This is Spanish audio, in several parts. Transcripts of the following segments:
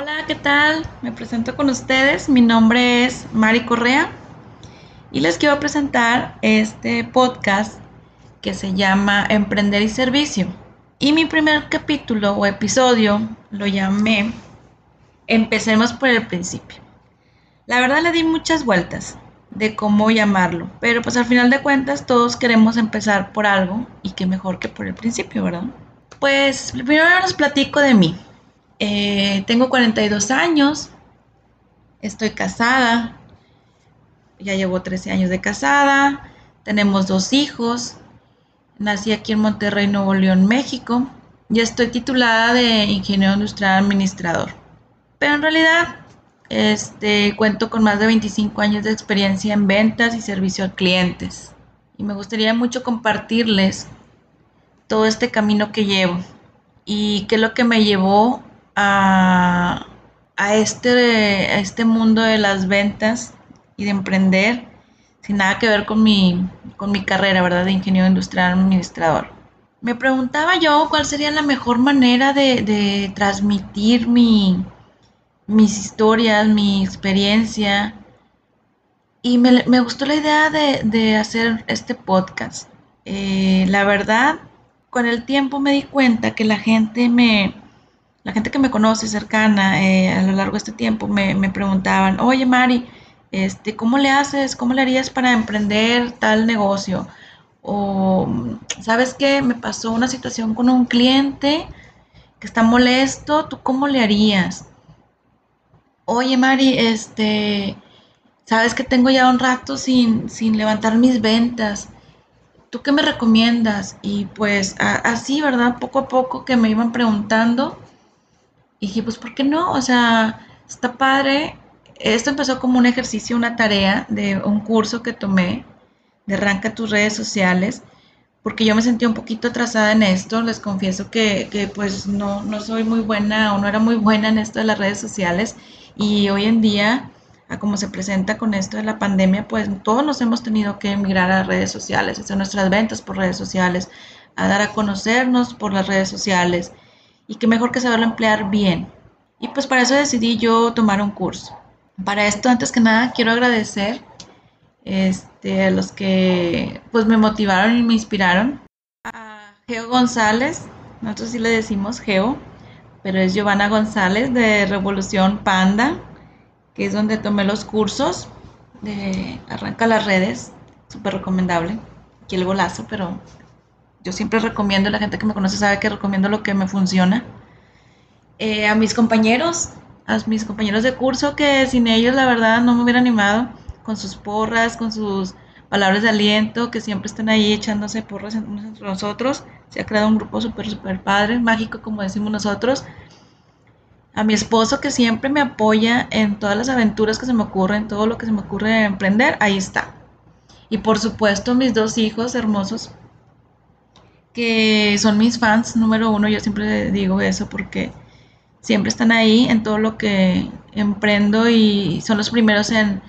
Hola, ¿qué tal? Me presento con ustedes. Mi nombre es Mari Correa y les quiero presentar este podcast que se llama Emprender y Servicio. Y mi primer capítulo o episodio lo llamé Empecemos por el principio. La verdad le di muchas vueltas de cómo llamarlo, pero pues al final de cuentas todos queremos empezar por algo y qué mejor que por el principio, ¿verdad? Pues primero les platico de mí. Eh, tengo 42 años, estoy casada, ya llevo 13 años de casada, tenemos dos hijos, nací aquí en Monterrey, Nuevo León, México, y estoy titulada de ingeniero industrial administrador. Pero en realidad este, cuento con más de 25 años de experiencia en ventas y servicio a clientes. Y me gustaría mucho compartirles todo este camino que llevo y qué es lo que me llevó a, este, este mundo de las ventas y de emprender sin nada que ver con mi, con mi carrera, ¿verdad? De ingeniero industrial administrador. Me preguntaba yo cuál sería la mejor manera de, transmitir mi, mis historias, mi experiencia. Y me, gustó la idea de, hacer este podcast. Eh, la verdad, con el tiempo me di cuenta que la gente me, la gente que me conoce cercana eh, a lo largo de este tiempo me, preguntaban, oye Mari, este, ¿cómo le haces? ¿Cómo le harías para emprender tal negocio? O, ¿sabes qué? Me pasó una situación con un cliente que está molesto, ¿tú cómo le harías? Oye Mari, este, ¿sabes que tengo ya un rato sin, sin levantar mis ventas? ¿Tú qué me recomiendas? Y pues así, ¿verdad? Poco a poco que me iban preguntando y dije, pues, ¿por qué no? O sea, está padre. Esto empezó como un ejercicio, una tarea de un curso que tomé de Arranca tus redes sociales, porque yo me sentía un poquito atrasada en esto. Les confieso que, que pues no, no soy muy buena o no era muy buena en esto de las redes sociales. Y hoy en día, a como se presenta con esto de la pandemia, pues todos nos hemos tenido que emigrar a redes sociales, hacer nuestras ventas por redes sociales, a dar a conocernos por las redes sociales y qué mejor que saberlo emplear bien. Y pues para eso decidí yo tomar un curso. Para esto, antes que nada, quiero agradecer este, a los que pues me motivaron y me inspiraron. A Geo González, nosotros sí le decimos Geo, pero es Giovanna González de Revolución Panda, que es donde tomé los cursos de Arranca las redes, súper recomendable. Aquí el golazo, pero yo siempre recomiendo, la gente que me conoce sabe que recomiendo lo que me funciona. Eh, a mis compañeros, a mis compañeros de curso, que sin ellos la verdad no me hubiera animado, con sus porras, con sus palabras de aliento, que siempre están ahí echándose porras entre nosotros. Se ha creado un grupo súper, súper padre, mágico, como decimos nosotros. A mi esposo, que siempre me apoya en todas las aventuras que se me ocurren, todo lo que se me ocurre emprender, ahí está. Y por supuesto, mis dos hijos hermosos, que son mis fans número uno, yo siempre digo eso porque siempre están ahí en todo lo que emprendo y son los primeros en,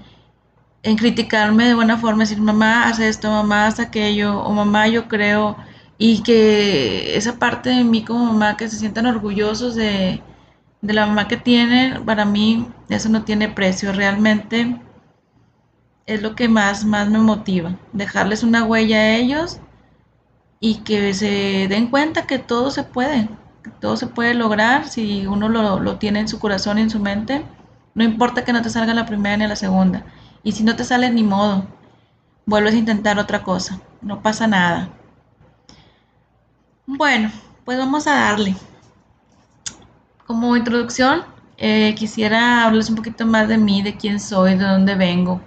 en criticarme de buena forma, decir mamá, haz esto, mamá, haz aquello, o mamá, yo creo, y que esa parte de mí como mamá, que se sientan orgullosos de, de la mamá que tienen, para mí eso no tiene precio, realmente es lo que más, más me motiva, dejarles una huella a ellos y que se den cuenta que todo se puede, que todo se puede lograr si uno lo, tiene en su corazón y en su mente. No importa que no te salga la primera ni la segunda. Y si no te sale ni modo, vuelves a intentar otra cosa. No pasa nada. Bueno, pues vamos a darle. Como introducción, eh, quisiera hablarles un poquito más de mí, de quién soy, de dónde vengo.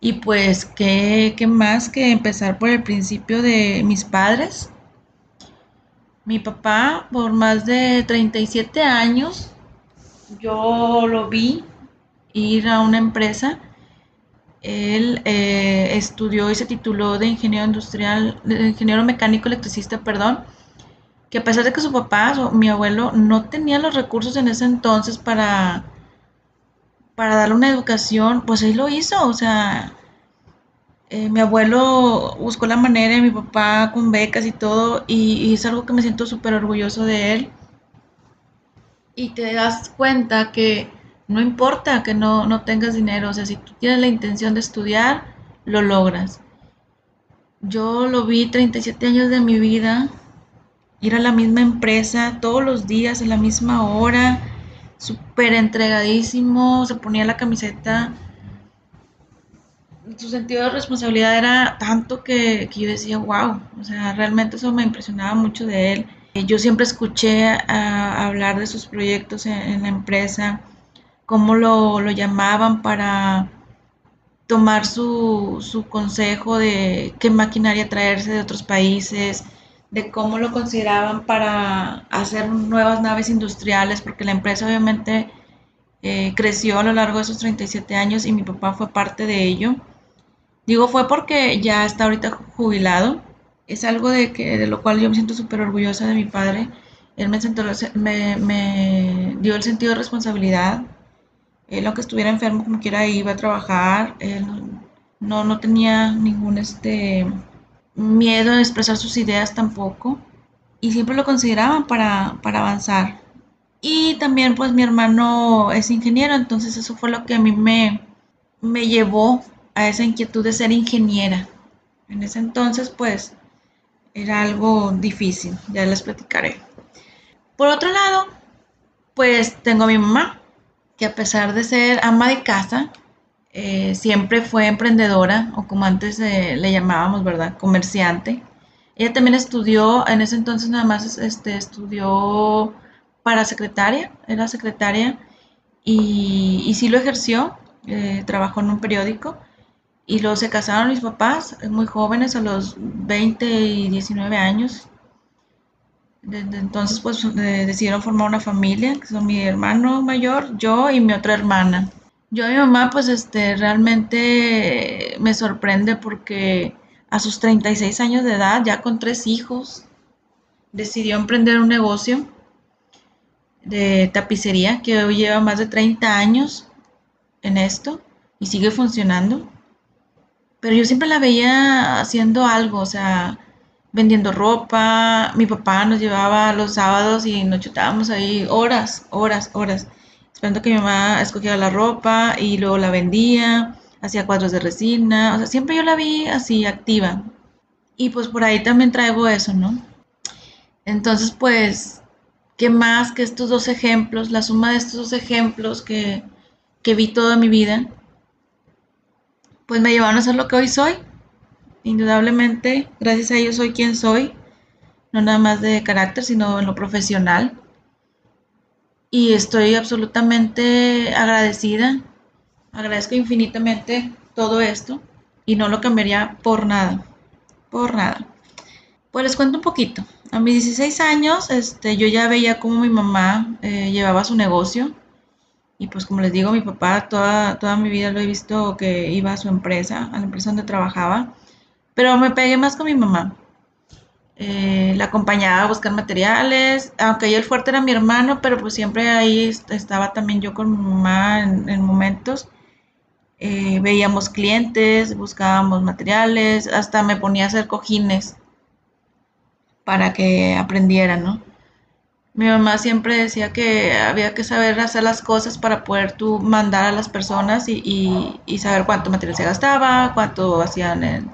Y pues, ¿qué, más que empezar por el principio de mis padres? Mi papá, por más de 37 años, yo lo vi ir a una empresa. Él eh, estudió y se tituló de ingeniero industrial, ingeniero mecánico electricista, perdón, que a pesar de que su papá, mi abuelo, no tenía los recursos en ese entonces para para darle una educación, pues él lo hizo, o sea, eh, mi abuelo buscó la manera, y mi papá con becas y todo, y, es algo que me siento súper orgulloso de él. y te das cuenta que no importa que no, no tengas dinero, o sea, si tú tienes la intención de estudiar, lo logras. Yo lo vi 37 años de mi vida, ir a la misma empresa todos los días, a la misma hora, súper entregadísimo, se ponía la camiseta. Su sentido de responsabilidad era tanto que, que yo decía, wow, o sea, realmente eso me impresionaba mucho de él. Yo siempre escuché a, hablar de sus proyectos en, la empresa, cómo lo, lo, llamaban para tomar su, su consejo de qué maquinaria traerse de otros países, de cómo lo consideraban para hacer nuevas naves industriales, porque la empresa obviamente eh, creció a lo largo de esos 37 años y mi papá fue parte de ello. Digo fue porque ya está ahorita jubilado. Es algo de, que, de lo cual yo me siento súper orgullosa de mi padre. Él me, me, me, dio el sentido de responsabilidad. Él, aunque estuviera enfermo, como quiera, iba a trabajar. Él no, no tenía ningún este, miedo a expresar sus ideas tampoco y siempre lo consideraban para, para avanzar. Y también pues mi hermano es ingeniero, entonces eso fue lo que a mí me, me llevó a esa inquietud de ser ingeniera. En ese entonces pues era algo difícil, ya les platicaré. Por otro lado, pues tengo a mi mamá, que a pesar de ser ama de casa, eh, siempre fue emprendedora, o como antes eh, le llamábamos, ¿verdad? Comerciante. Ella también estudió, en ese entonces nada más este, estudió para secretaria, era secretaria, y, y sí lo ejerció, eh, trabajó en un periódico, y luego se casaron mis papás, muy jóvenes, a los 20 y 19 años. Desde entonces pues decidieron formar una familia, que son mi hermano mayor, yo y mi otra hermana. Yo a mi mamá pues este realmente me sorprende porque a sus 36 años de edad, ya con tres hijos, decidió emprender un negocio de tapicería que hoy lleva más de 30 años en esto y sigue funcionando. Pero yo siempre la veía haciendo algo, o sea, vendiendo ropa. Mi papá nos llevaba los sábados y nos chutábamos ahí horas, horas, horas esperando que mi mamá escogiera la ropa y luego la vendía, hacía cuadros de resina, o sea, siempre yo la vi así activa. Y pues por ahí también traigo eso, ¿no? Entonces, pues, ¿qué más que estos dos ejemplos, la suma de estos dos ejemplos que, que vi toda mi vida, pues me llevaron a ser lo que hoy soy. Indudablemente, gracias a ellos soy quien soy, no nada más de carácter, sino en lo profesional y estoy absolutamente agradecida. Agradezco infinitamente todo esto y no lo cambiaría por nada, por nada. Pues les cuento un poquito. A mis 16 años, este, yo ya veía cómo mi mamá eh, llevaba su negocio y pues como les digo, mi papá toda, toda mi vida lo he visto que iba a su empresa, a la empresa donde trabajaba, pero me pegué más con mi mamá. Eh, la acompañaba a buscar materiales, aunque ahí el fuerte era mi hermano, pero pues siempre ahí estaba también yo con mi mamá en, momentos. Eh, veíamos clientes, buscábamos materiales, hasta me ponía a hacer cojines para que aprendiera, ¿no? Mi mamá siempre decía que había que saber hacer las cosas para poder tú mandar a las personas y, y saber cuánto material se gastaba, cuánto hacían en,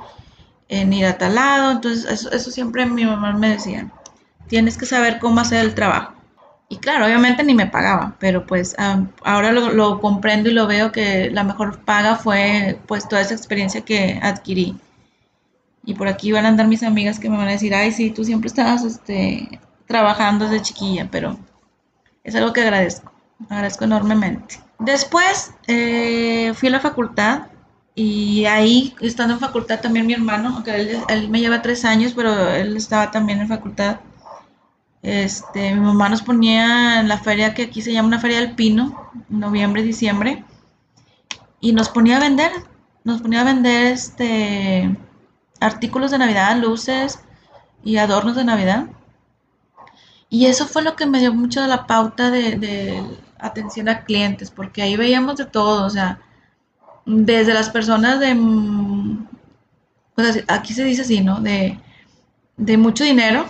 en ir a tal lado. Entonces, eso, siempre mi mamá me decía, tienes que saber cómo hacer el trabajo. Y claro, obviamente ni me pagaba, pero pues ahora lo, comprendo y lo veo que la mejor paga fue pues toda esa experiencia que adquirí. Y por aquí van a andar mis amigas que me van a decir, ay, sí, tú siempre estabas este, trabajando desde chiquilla, pero es algo que agradezco, agradezco enormemente. Después eh, fui a la facultad y ahí, estando en facultad, también mi hermano, aunque él, me lleva tres años, pero él estaba también en facultad. Este, mi mamá nos ponía en la feria que aquí se llama una feria del pino, noviembre, diciembre, y nos ponía a vender, nos ponía a vender este artículos de Navidad, luces y adornos de Navidad. Y eso fue lo que me dio mucho de la pauta de, de atención a clientes, porque ahí veíamos de todo, o sea, desde las personas de, pues aquí se dice así, ¿no? De, de mucho dinero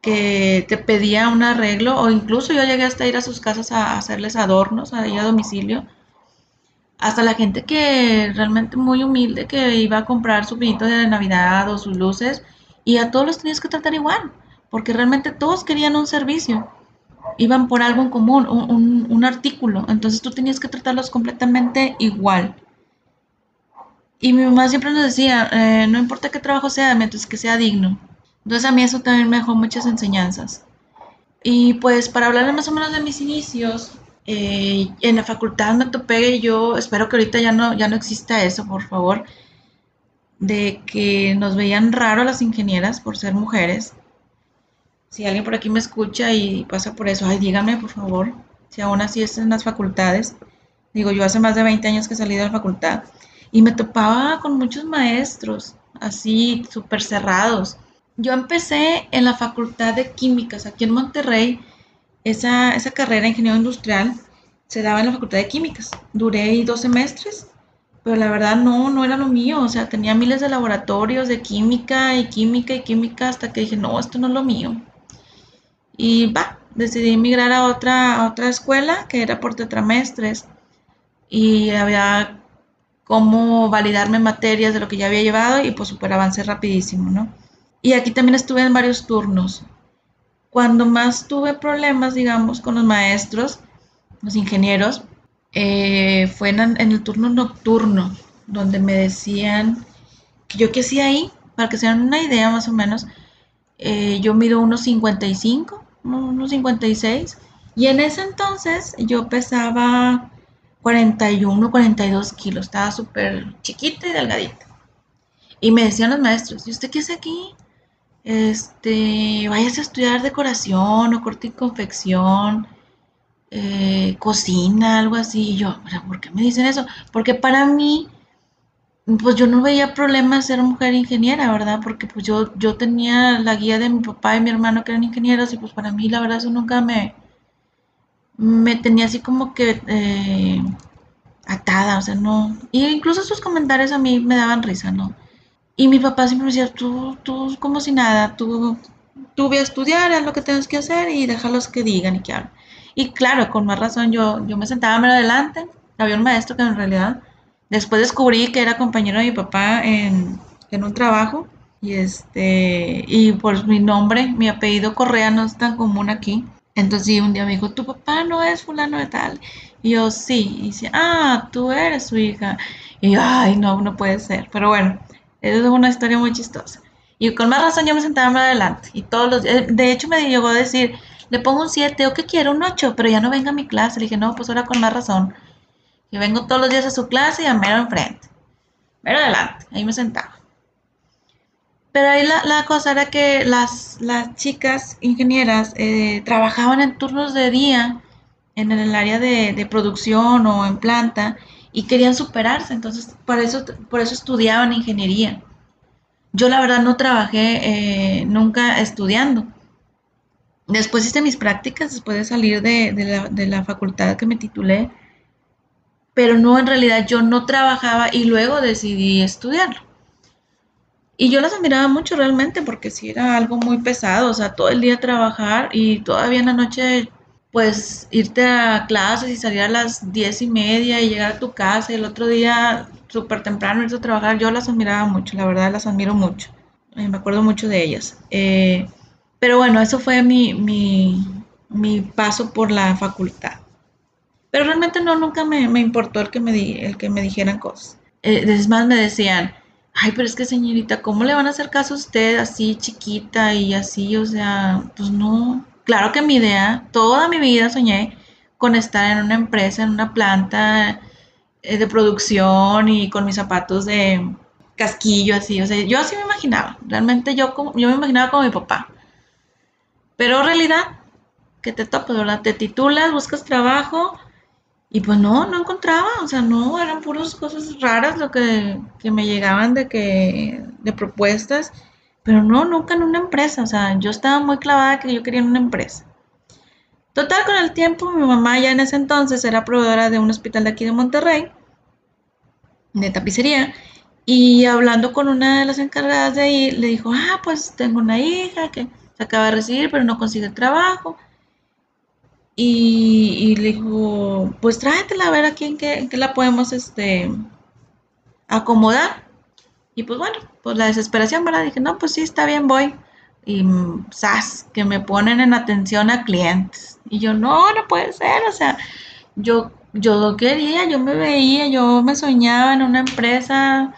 que te pedía un arreglo o incluso yo llegué hasta ir a sus casas a hacerles adornos a domicilio. Hasta la gente que realmente muy humilde que iba a comprar su pinito de Navidad o sus luces y a todos los tenías que tratar igual, porque realmente todos querían un servicio, iban por algo en común, un, un artículo, entonces tú tenías que tratarlos completamente igual. Y mi mamá siempre nos decía, eh, no importa qué trabajo sea, mientras que sea digno. Entonces a mí eso también me dejó muchas enseñanzas. Y pues para hablar más o menos de mis inicios, eh, en la facultad me topé yo, espero que ahorita ya no, ya no exista eso, por favor, de que nos veían raro las ingenieras por ser mujeres. Si alguien por aquí me escucha y pasa por eso, ay, dígame por favor, si aún así es en las facultades. Digo, yo hace más de 20 años que salí de la facultad y me topaba con muchos maestros así súper cerrados. Yo empecé en la Facultad de Químicas aquí en Monterrey. Esa, esa carrera de ingeniero industrial se daba en la Facultad de Químicas. Duré dos semestres, pero la verdad no, no era lo mío. O sea, tenía miles de laboratorios de química y química y química hasta que dije, no, esto no es lo mío. Y va, decidí emigrar a otra, otra escuela que era por tetramestres y había cómo validarme materias de lo que ya había llevado y pues super avancé rapidísimo, ¿no? Y aquí también estuve en varios turnos. Cuando más tuve problemas, digamos, con los maestros, los ingenieros, eh, fue en, el turno nocturno, donde me decían que yo qué hacía ahí, para que se den una idea más o menos, eh, yo mido unos 55, unos 56, y en ese entonces yo pesaba 41, 42 kilos, estaba súper chiquita y delgadita. Y me decían los maestros, ¿y usted qué hace aquí? Este, váyase a estudiar decoración o corte y confección, eh, cocina, algo así. Y yo, ¿por qué me dicen eso? Porque para mí, pues yo no veía problema ser mujer ingeniera, ¿verdad? Porque pues yo, yo tenía la guía de mi papá y mi hermano que eran ingenieros y pues para mí la verdad eso nunca me, me tenía así como que eh, atada, o sea, no. Y incluso sus comentarios a mí me daban risa, ¿no? Y mi papá siempre me decía, tú, tú, como si nada, tú, tú voy a estudiar, haz lo que tienes que hacer y déjalos que digan y que hablen. Y claro, con más razón, yo, yo me sentaba más adelante. Había un maestro que en realidad después descubrí que era compañero de mi papá en, en un trabajo. Y este, y por mi nombre, mi apellido Correa no es tan común aquí. Entonces un día me dijo, tu papá no es fulano de tal. Y yo, sí. Y dice, ah, tú eres su hija. Y yo, ay, no, no puede ser. Pero bueno, esa es una historia muy chistosa. Y con más razón yo me sentaba más adelante. Y todos los de hecho me llegó a decir, le pongo un 7 o que quiero un 8, pero ya no venga a mi clase. Le dije, no, pues ahora con más razón. Y vengo todos los días a su clase y a mero enfrente. Mero adelante, ahí me sentaba. Pero ahí la, cosa era que las, las chicas ingenieras eh, trabajaban en turnos de día en el área de, producción o en planta y querían superarse, entonces por eso, por eso estudiaban ingeniería. Yo la verdad no trabajé eh, nunca estudiando. Después hice mis prácticas, después de salir de, la, de la facultad que me titulé, pero no, en realidad yo no trabajaba y luego decidí estudiarlo. Y yo las admiraba mucho realmente porque sí era algo muy pesado, o sea, todo el día trabajar y todavía en la noche pues irte a clases y salir a las diez y media y llegar a tu casa y el otro día súper temprano irte a trabajar, yo las admiraba mucho, la verdad las admiro mucho, eh, me acuerdo mucho de ellas. Eh, pero bueno, eso fue mi, mi, paso por la facultad. Pero realmente no, nunca me, importó el que me, di, el que me dijeran cosas. Eh, es más, me decían, ay, pero es que señorita, ¿cómo le van a hacer caso a usted así chiquita y así? O sea, pues no. Claro que mi idea, toda mi vida soñé con estar en una empresa, en una planta eh, de producción y con mis zapatos de casquillo así. O sea, yo así me imaginaba. Realmente yo, yo me imaginaba como mi papá. Pero realidad, que te topas, ¿verdad? Te titulas, buscas trabajo y pues no, no encontraba, o sea, no, eran puras cosas raras lo que, me llegaban de que, de propuestas, pero no, nunca en una empresa, o sea, yo estaba muy clavada que yo quería en una empresa. Total, con el tiempo, mi mamá ya en ese entonces era proveedora de un hospital de aquí de Monterrey, de tapicería, y hablando con una de las encargadas de ahí, le dijo, ah, pues tengo una hija que se acaba de recibir, pero no consigue trabajo. Y, le dijo, pues tráetela a ver aquí en qué, la podemos este, acomodar. Y pues bueno, pues la desesperación, ¿verdad? Dije, no, pues sí, está bien, voy. Y sas, que me ponen en atención a clientes. Y yo, no, no puede ser, o sea, yo, yo quería, yo me veía, yo me soñaba en una empresa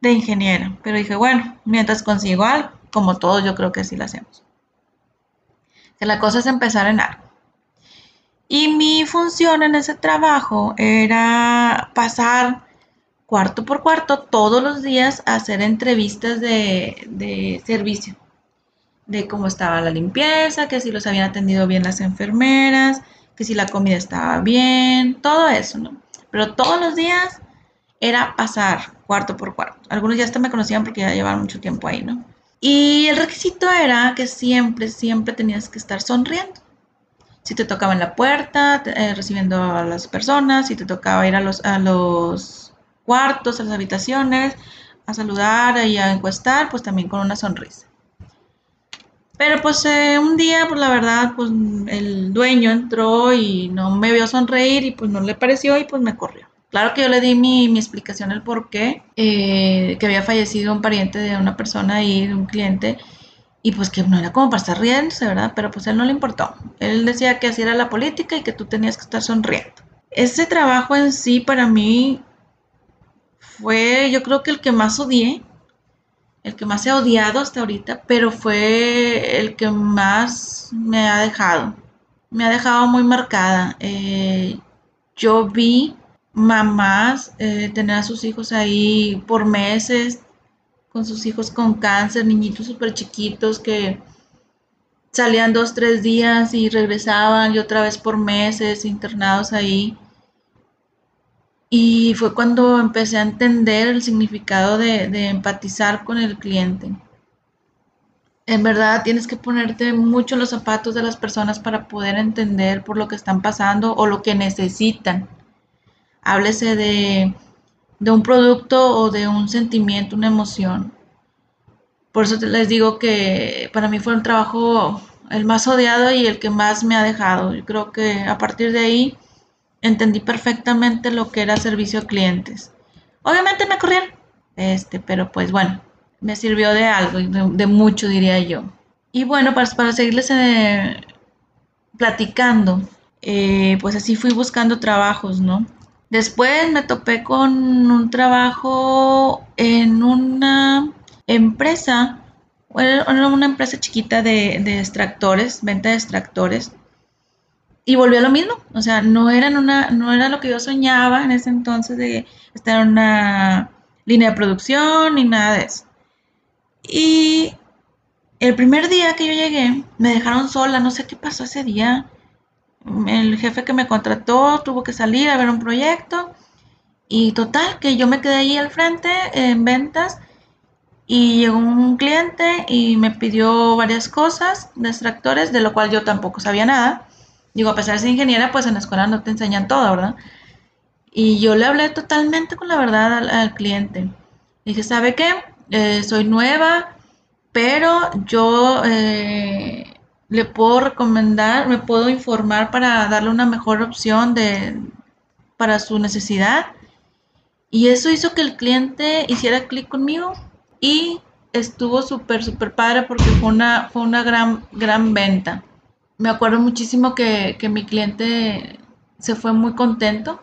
de ingeniero. Pero dije, bueno, mientras consigo algo, como todos yo creo que sí lo hacemos. Que la cosa es empezar en algo. Y mi función en ese trabajo era pasar cuarto por cuarto todos los días a hacer entrevistas de, servicio, de cómo estaba la limpieza, que si los habían atendido bien las enfermeras, que si la comida estaba bien, todo eso, ¿no? Pero todos los días era pasar cuarto por cuarto. Algunos ya hasta me conocían porque ya llevaban mucho tiempo ahí, ¿no? Y el requisito era que siempre, siempre tenías que estar sonriendo si te tocaba en la puerta, eh, recibiendo a las personas, si te tocaba ir a los, a los cuartos, a las habitaciones, a saludar y a encuestar, pues también con una sonrisa. Pero pues eh, un día, pues la verdad, pues el dueño entró y no me vio sonreír y pues no le pareció y pues me corrió. Claro que yo le di mi, mi explicación, el por qué, eh, que había fallecido un pariente de una persona y de un cliente y pues que no era como para estar riéndose, ¿verdad? Pero pues a él no le importó. Él decía que así era la política y que tú tenías que estar sonriendo. Ese trabajo en sí para mí fue yo creo que el que más odié, el que más he odiado hasta ahorita, pero fue el que más me ha dejado. Me ha dejado muy marcada. Eh, yo vi mamás eh, tener a sus hijos ahí por meses, con sus hijos con cáncer, niñitos súper chiquitos que salían dos, tres días y regresaban y otra vez por meses internados ahí. Y fue cuando empecé a entender el significado de, de empatizar con el cliente. En verdad tienes que ponerte mucho en los zapatos de las personas para poder entender por lo que están pasando o lo que necesitan. Háblese de de un producto o de un sentimiento, una emoción. Por eso les digo que para mí fue un trabajo el más odiado y el que más me ha dejado. Yo creo que a partir de ahí entendí perfectamente lo que era servicio a clientes. Obviamente me corrieron, este, pero pues bueno, me sirvió de algo, de, mucho diría yo. Y bueno, para, para seguirles eh, platicando, eh, pues así fui buscando trabajos, ¿no? Después me topé con un trabajo en una empresa, era una empresa chiquita de, extractores, venta de extractores. Y volvió a lo mismo, o sea, no, una, no era lo que yo soñaba en ese entonces de estar en una línea de producción ni nada de eso. Y el primer día que yo llegué, me dejaron sola, no sé qué pasó ese día el jefe que me contrató tuvo que salir a ver un proyecto y total, que yo me quedé ahí al frente en ventas y llegó un cliente y me pidió varias cosas de extractores, de lo cual yo tampoco sabía nada. Digo, a pesar de ser ingeniera, pues en la escuela no te enseñan todo, ¿verdad? Y yo le hablé totalmente con la verdad al, cliente. dije, ¿sabe qué? Eh, soy nueva, pero yo eh, le puedo recomendar, me puedo informar para darle una mejor opción de, para su necesidad. Y eso hizo que el cliente hiciera clic conmigo y estuvo súper, súper padre porque fue una, fue una gran, gran venta. Me acuerdo muchísimo que, que mi cliente se fue muy contento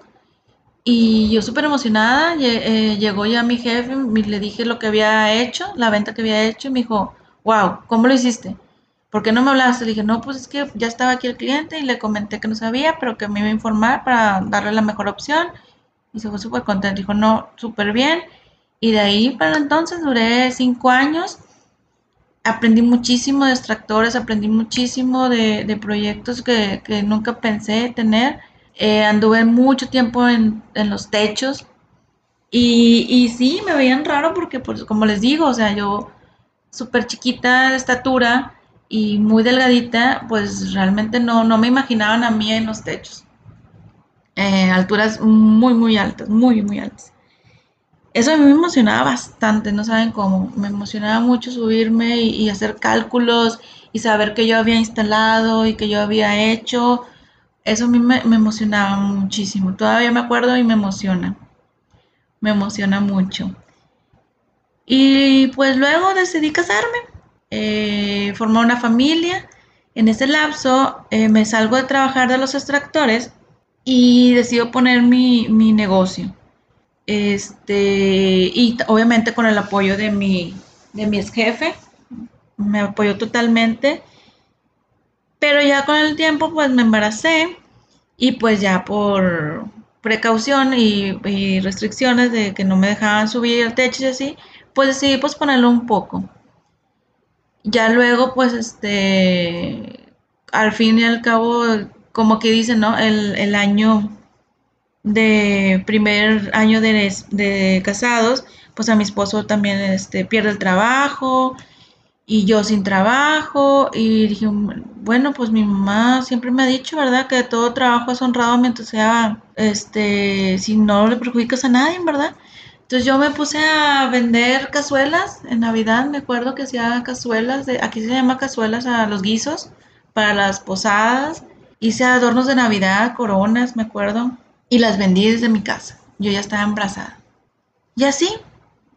y yo súper emocionada. Eh, llegó ya mi jefe, le dije lo que había hecho, la venta que había hecho y me dijo, wow, ¿cómo lo hiciste? ¿Por qué no me hablaste? Le dije, no, pues es que ya estaba aquí el cliente y le comenté que no sabía, pero que me iba a informar para darle la mejor opción. Y se fue súper contento. Dijo, no, súper bien. Y de ahí para entonces duré cinco años. Aprendí muchísimo de extractores, aprendí muchísimo de, proyectos que, nunca pensé tener. Eh, anduve mucho tiempo en, los techos. Y, y, sí, me veían raro porque, pues, como les digo, o sea, yo súper chiquita de estatura, y muy delgadita, pues realmente no, no me imaginaban a mí en los techos. Eh, alturas muy, muy altas, muy, muy altas. Eso a mí me emocionaba bastante, no saben cómo. Me emocionaba mucho subirme y, hacer cálculos y saber que yo había instalado y que yo había hecho. Eso a mí me, emocionaba muchísimo. Todavía me acuerdo y me emociona. Me emociona mucho. Y pues luego decidí casarme, eh, formar una familia. En ese lapso eh, me salgo de trabajar de los extractores y decido poner mi, mi negocio. Este, y obviamente con el apoyo de mi, de mi ex jefe, me apoyó totalmente. Pero ya con el tiempo, pues me embaracé y pues ya por precaución y, restricciones de que no me dejaban subir el techo y así, pues decidí pues ponerlo un poco. Ya luego, pues este, al fin y al cabo, como que dicen, ¿no? El, el año de primer año de, casados, pues a mi esposo también este, pierde el trabajo y yo sin trabajo y dije, bueno, pues mi mamá siempre me ha dicho, ¿verdad? Que todo trabajo es honrado mientras sea, este, si no le perjudicas a nadie, ¿verdad? Entonces yo me puse a vender cazuelas en Navidad, me acuerdo que hacía cazuelas, de, aquí se llama cazuelas a los guisos, para las posadas, hice adornos de Navidad, coronas, me acuerdo, y las vendí desde mi casa. Yo ya estaba embarazada. Y así,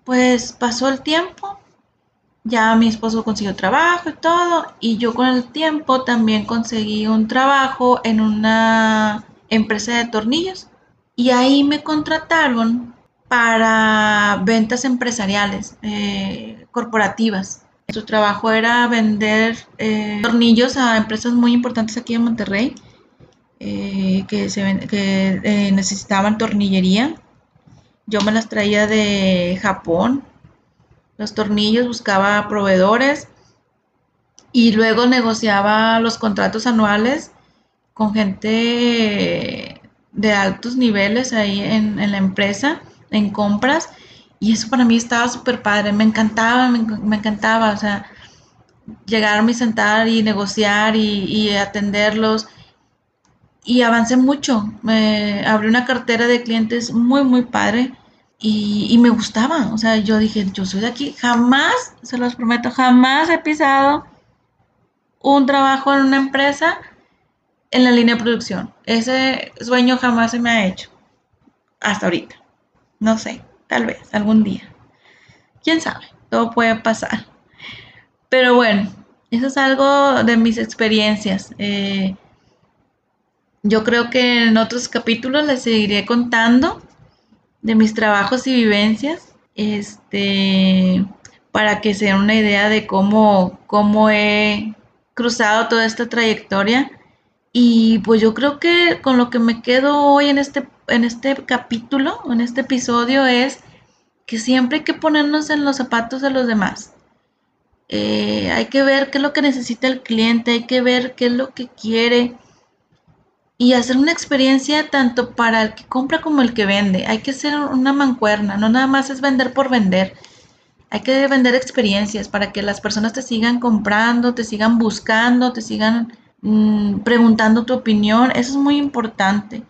pues pasó el tiempo, ya mi esposo consiguió trabajo y todo, y yo con el tiempo también conseguí un trabajo en una empresa de tornillos. Y ahí me contrataron para ventas empresariales, eh, corporativas. Su trabajo era vender eh, tornillos a empresas muy importantes aquí en Monterrey eh, que, necesitaban tornillería. Yo me las traía de Japón, los tornillos, buscaba proveedores y luego negociaba los contratos anuales con gente de altos niveles ahí en, la empresa, en compras. Y eso para mí estaba súper padre, me encantaba, me, encantaba, o sea, llegarme y sentar y negociar y, y atenderlos y avancé mucho. Me abrí una cartera de clientes muy, muy padre y, me gustaba. O sea, yo dije, yo soy de aquí. Jamás, se los prometo, jamás he pisado un trabajo en una empresa en la línea de producción. Ese sueño jamás se me ha hecho. Hasta ahorita. No sé, tal vez, algún día. ¿Quién sabe? Todo puede pasar. Pero bueno, eso es algo de mis experiencias. Eh, yo creo que en otros capítulos les seguiré contando de mis trabajos y vivencias, este, para que se den una idea de cómo, cómo he cruzado toda esta trayectoria. Y pues yo creo que con lo que me quedo hoy en este, en este capítulo, en este episodio, es que siempre hay que ponernos en los zapatos de los demás. Eh, hay que ver qué es lo que necesita el cliente, hay que ver qué es lo que quiere y hacer una experiencia tanto para el que compra como el que vende. Hay que ser una mancuerna, no nada más es vender por vender. Hay que vender experiencias para que las personas te sigan comprando, te sigan buscando, te sigan mm, preguntando tu opinión. Eso es muy importante.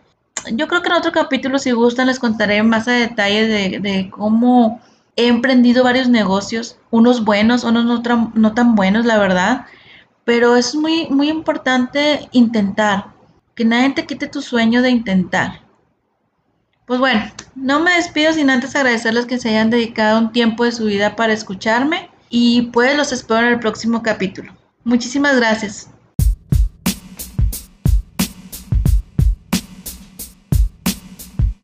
Yo creo que en otro capítulo, si gustan, les contaré más a detalle de, cómo he emprendido varios negocios, unos buenos, unos no, no tan buenos, la verdad. Pero es muy, muy importante intentar, que nadie te quite tu sueño de intentar. Pues bueno, no me despido sin antes agradecerles que se hayan dedicado un tiempo de su vida para escucharme y pues los espero en el próximo capítulo. Muchísimas gracias.